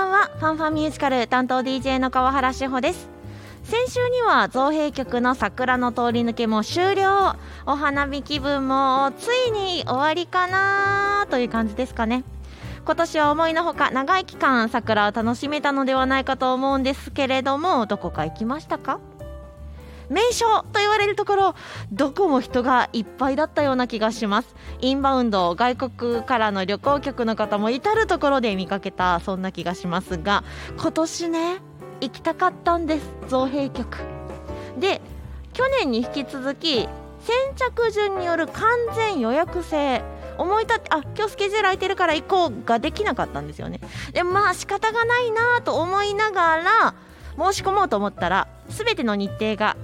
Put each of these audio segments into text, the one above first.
ばんは。ファンファンミュージカル担当 DJ の川原志保です。先週には造幣局の桜の通り抜けも終了。お花見気分もついに終わりかなという感じですかね。今年は思いのほか長い期間桜を楽しめたのではないかと思うんですけれどもどこか行きましたか？名所と言われるところどこも人がいっぱいだったような気がします。インバウンド外国からの旅行客の方も至る所で見かけたそんな気がしますが今年ね行きたかったんです造幣局。で去年に引き続き先着順による完全予約制思い立ってあ今日スケジュール空いてるから行こうができなかったんですよね。でまあ仕方がないなと思いながら申し込もうと思ったら全ての日程が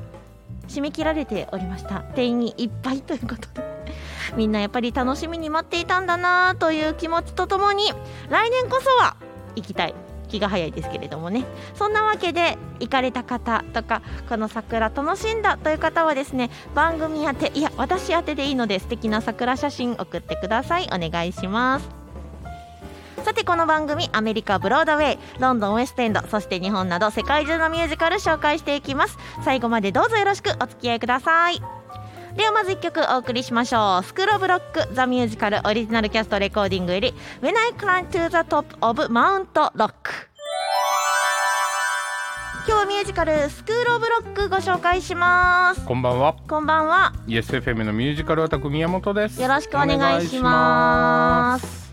締め切られておりました。定員いっぱいということで みんなやっぱり楽しみに待っていたんだなという気持ちとともに来年こそは行きたい。気が早いですけれどもね。そんなわけで行かれた方とかこの桜楽しんだという方はですね番組宛ていや私宛てでいいので素敵な桜写真送ってください。お願いします。さてこの番組アメリカブロードウェイロンドンウェストエンドそして日本など世界中のミュージカル紹介していきます。最後までどうぞよろしくお付き合いください。ではまず1曲お送りしましょう。スクローブロックザミュージカルオリジナルキャストレコーディングより When I Climb to the Top of Mount Rock 今日はミュージカルスクールオブロックご紹介します。こんばんは。こんばんは。ESFM のミュージカルオタク宮本です。よろしくお願いします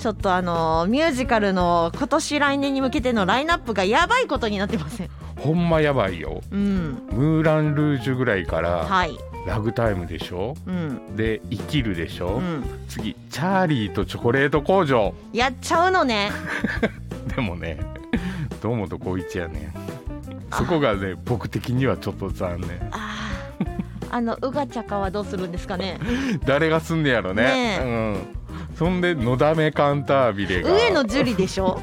ちょっとあのミュージカルの今年来年に向けてのラインナップがやばいことになってません？ほんまやばいよ。うんムーラン・ルージュぐらいからはいラグタイムでしょ？うんで生きるでしょ？うん次チャーリーとチョコレート工場。やっちゃうのね でもね、堂本光一やね。そこがね僕的にはちょっと残念。あーあのうがちゃかはどうするんですかね？誰が住んでやろね。ねうん。そんでのだめカンタービレが。上野樹里でしょ？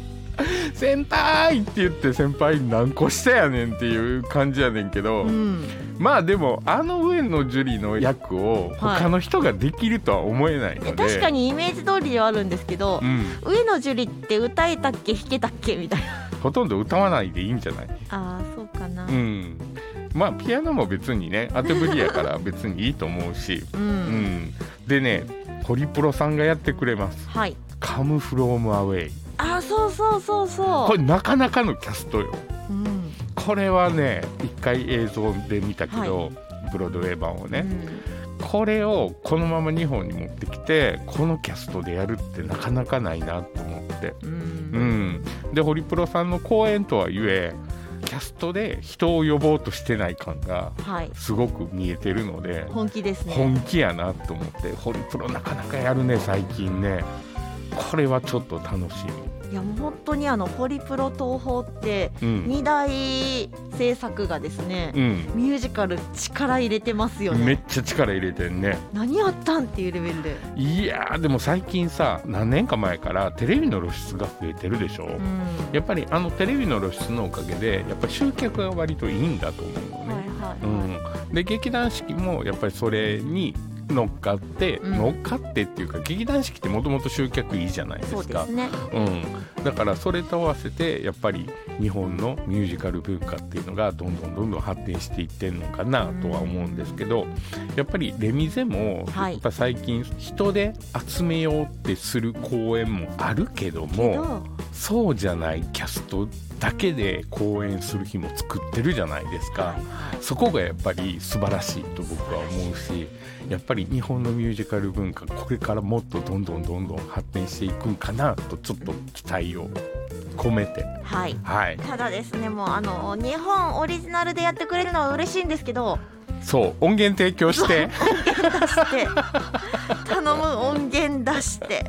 先輩って言って先輩何個下やねんっていう感じやねんけど、うん。まあでもあの上野樹里の役を他の人ができるとは思えないので、確かにイメージ通りではあるんですけどう、ん、上野樹里って歌えたっけ弾けたっけみたいな。ほとんど歌わないでいいんじゃない、ああそうかな。うん、まあピアノも別にね当てぶりやから別にいいと思うし、うん、うん、でねホリプロさんがやってくれます。はい「カムフロームアウェイ。ああそうそうそう」そこれなかなかのキャストよ。う、うん。これはね一回映像で見たけど、ブロードウェイ版をね、これをこのまま日本に持ってきてこのキャストでやるってなかなかないなと思って、うん。うん、でホリプロさんの公演とはいえキャストで人を呼ぼうとしてない感がはい。すごく見えてるので本気ですね。本気やなと思ってホリプロなかなかやるね最近ね。これはちょっと楽しいや本当にあのホリプロ東宝って二大制作がですね、うん、ミュージカル力入れてますよね。めっちゃ力入れてんね。何やったんっていうレベルで、いやーでも最近さ何年か前からテレビの露出が増えてるでしょ、うん。やっぱりあのテレビの露出のおかげでやっぱり集客が割といいんだと思うのね、はいはい、うん、で劇団四季もやっぱりそれに乗っかって、うん。乗っかってっていうか劇団四季ってもともと集客いいじゃないですか。そうですね。うん、だからそれと合わせてやっぱり日本のミュージカル文化っていうのがどんどんどんどん発展していってんのかなとは思うんですけどやっぱりレミゼもはい。やっぱ最近人で集めようってする公演もあるけどもそうじゃないキャストだけで公演する日も作ってるじゃないですか。そこがやっぱり素晴らしいと僕は思うしやっぱり日本のミュージカル文化これからもっとどんどんどんどん発展していくんかなとちょっと期待を込めて。はい。はい。ただですねもうあの日本オリジナルでやってくれるのは嬉しいんですけどそう。音源提供して。出して。頼む。音源出して。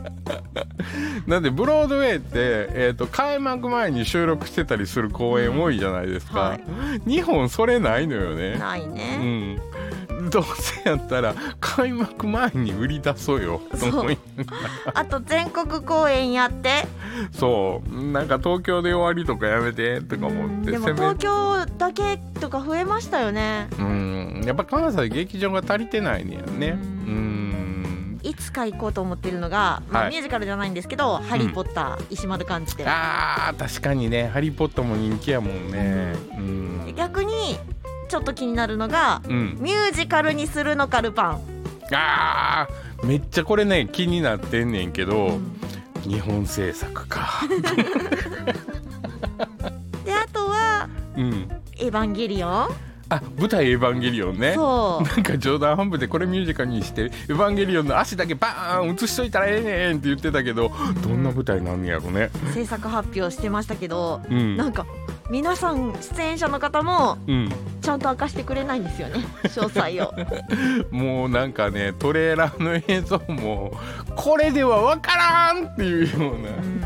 なんでブロードウェイって、えー、と開幕前に収録してたりする公演多いじゃないですか、はい。日本それないのよね。ないね、うんどうせやったら開幕前に売り出そうよと思いあと全国公演やって。そう。なんか東京で終わりとかやめてとか思ってでも東京だけとか増えましたよね。うん。やっぱ関西劇場が足りてないねやね。ううん。いつか行こうと思ってるのが、まあはい。ミュージカルじゃないんですけど「ハリー・ポッター」石丸幹事店あー確かにね「ハリー・ポッター」も人気やもんね。うん、逆にちょっと気になるのがうん、ミュージカルにするのかルパン、あーめっちゃこれね気になってんねんけど、日本制作か。であとはうん「エヴァンゲリオン。あ舞台「エヴァンゲリオン」」ね。そう。なんか冗談半分でこれミュージカルにして「エヴァンゲリオン」の足だけバーン映しといたらええねんって言ってたけどどんな舞台なんねやろね。制作発表してましたけどうん。なんか皆さん出演者の方もうん。ちゃんと明かしてくれないんですよね 詳細を。もうなんかねトレーラーの映像もこれでは分からんっていうような。うん。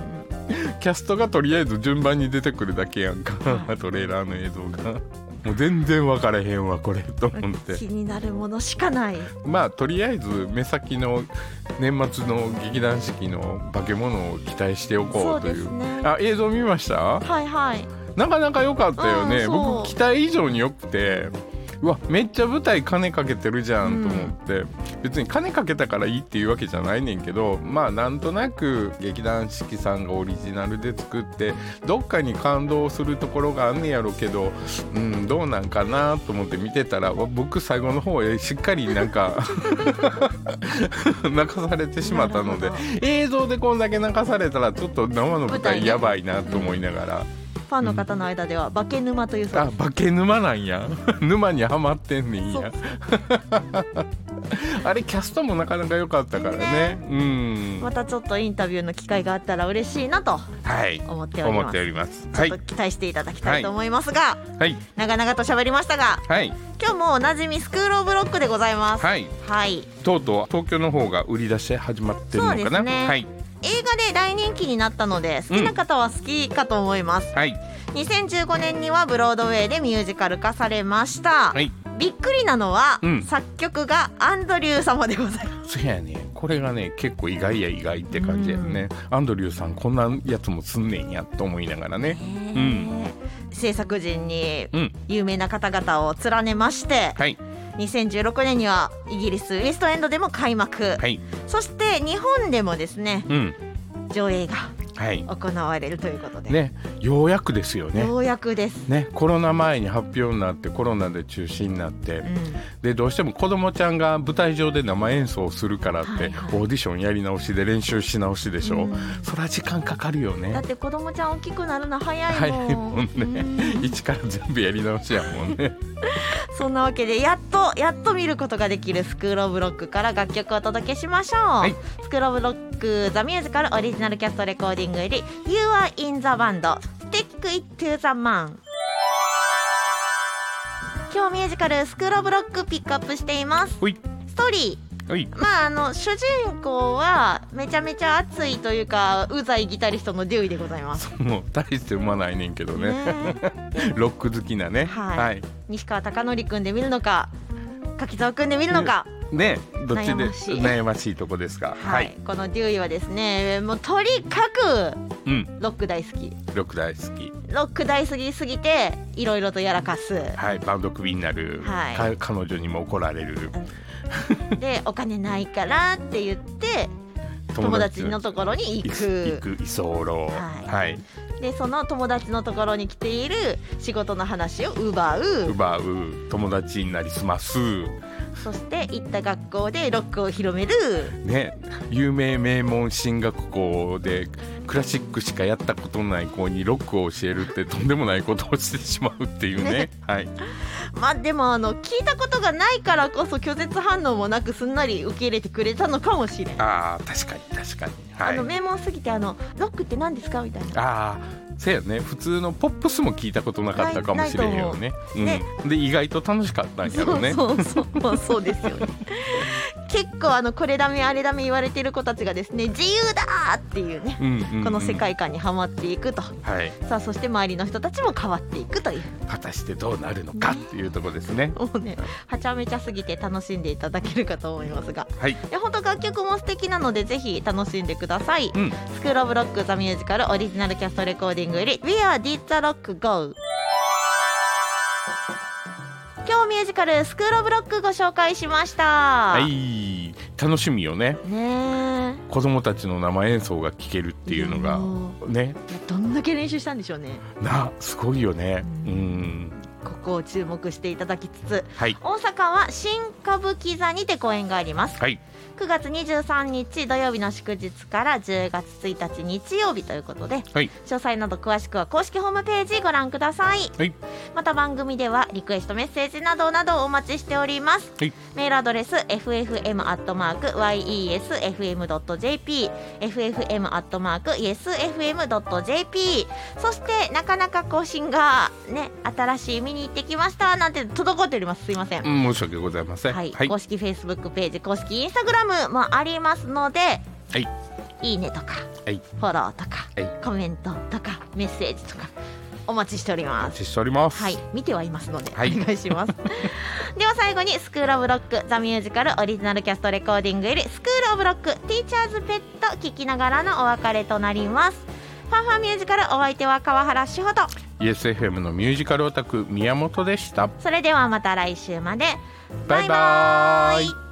キャストがとりあえず順番に出てくるだけやんかはトレーラーの映像が。もう全然分からへんわこれと思って。気になるものしかない。まあとりあえず目先の年末の劇団四季の化け物を期待しておこうという。ね。あ映像見ました？はいはいなかなか良かったよね。僕期待以上に良くてうわめっちゃ舞台金かけてるじゃんと思って、別に金かけたからいいっていうわけじゃないねんけどまあなんとなく劇団四季さんがオリジナルで作ってどっかに感動するところがあんねやろけどうんどうなんかなと思って見てたらわ僕最後の方へしっかりなんか 泣かされてしまったので映像でこんだけ泣かされたらちょっと生の舞台やばいなと思いながら。ファンの方の間では化け沼というそうあ化け沼なんや。沼にはまってんねんや。あれキャストもなかなか良かったからね。うん。またちょっとインタビューの機会があったら嬉しいなとはい。思っております。思っております。ちょっとはい期待していただきたいと思いますが、はい。長々と喋りましたがはい。今日もおなじみスクールオブロックでございます。はい。はい。とうとう東京の方が売り出し始まってるのかな。そうですね。はい映画で大人気になったので好きな方は好きかと思います、はい。2015年にはブロードウェイでミュージカル化されました、はいびっくりなのは、うん。作曲がアンドリュー様でございます。そやねこれがね結構意外や意外って感じやね、アンドリューさんこんなやつもすんねんやと思いながらね。ん。制作陣にうん。有名な方々を連ねましてはい。2016年にはイギリスウエストエンドでも開幕、はい。そして日本でもですねうん。上映がはい行われるということで、ね。ようやくですよね。ようやくです、ね、コロナ前に発表になってコロナで中止になって、うん。でどうしても子供ちゃんが舞台上で生演奏するからって、はいはい。オーディションやり直しで練習し直しでしょ、うん。そりゃ時間かかるよね。だって子供ちゃん大きくなるの早いもん。早いもんね。うん。一から全部やり直しやもんね。そんなわけでやっとやっと見ることができるスクールオブロックから楽曲をお届けしましょう、い。スクールオブロックザミュージカルオリジナルキャストレコーディングより You are in the band Stick it to the man 今日ミュージカルスクールオブロックピックアップしています。ほい。ストーリー。まああの主人公はめちゃめちゃ熱いというかうざいギタリストのデューイでございます。もう大してうまないねんけどね。ね ロック好きなね。はい。はい。西川貴教君で見るのか柿沢君で見るのか、ねどっちで悩ましい。悩ましいとこですか？はい、このデューイはですねもうとにかくうん。ロック大好き。ロック大好き。ロック大好きすぎていろいろとやらかす。はい。バンドクビになる、はい。か彼女にも怒られる。でお金ないからって言って 友達のところに行行くく居候。はい。はい。でその友達のところに来ている仕事の話を奪う。奪う。友達になりすますそして行った学校でロックを広める。ね有名名門進学校でクラシックしかやったことない子にロックを教えるってとんでもないことをしてしまうっていうね。ね。はい。まあでもあの聞いたことがないからこそ拒絶反応もなくすんなり受け入れてくれたのかもしれん、あー確かに確かに。はい。あの名門すぎてあのロックって何ですかみたいな。ああそうやね。普通のポップスも聞いたことなかったかもしれんよね。うん、で意外と楽しかったんやろね。そうそうそうまあそうですよね結構あのこれダメあれダメ言われてる子たちがですね自由だーっていうねうんうんうん。この世界観にはまっていくと、はい。さあそして周りの人たちも変わっていくという。果たしてどうなるのかっていうところですね。もうねはちゃめちゃすぎて楽しんでいただけるかと思いますが。はい。いや本当楽曲も素敵なのでぜひ楽しんでください、うん。スクールオブロックザミュージカルオリジナルキャストレコーディングより Where did the rock go? 今日ミュージカルスクールオブロックご紹介しました、はい。楽しみよね。ね子供たちの生演奏が聴けるっていうのがね。どんだけ練習したんでしょうね。なすごいよね。ううんんここを注目していただきつつはい。大阪は新歌舞伎座にて公演があります。はい。9月23日土曜日の祝日から10月1日日曜日ということではい。詳細など詳しくは公式ホームページご覧ください。はい。また番組ではリクエストメッセージなどなどお待ちしております、はい。メールアドレス ffm.yesfm.jp ffm.yesfm.jp そしてなかなか更新がね新しい見に行ってきましたなんて滞っております。すいません。うん申し訳ございません。はい、はい。公式 Facebook ページ公式 Instagram もありますのではい。いいねとかはい。フォローとかはい。コメントとかメッセージとかお待ちしておりおます。待ちしております。はい、見てはいますので、はい。お願いします。では最後にスクールオブロックザミュージカルオリジナルキャストレコーディングよりスクールオブロックティーチャーズペット聞きながらのお別れとなります。ファンファンミュージカルお相手は川原志穂と FSFM のミュージカルオタク宮本でした。それではまた来週まで。バイバイ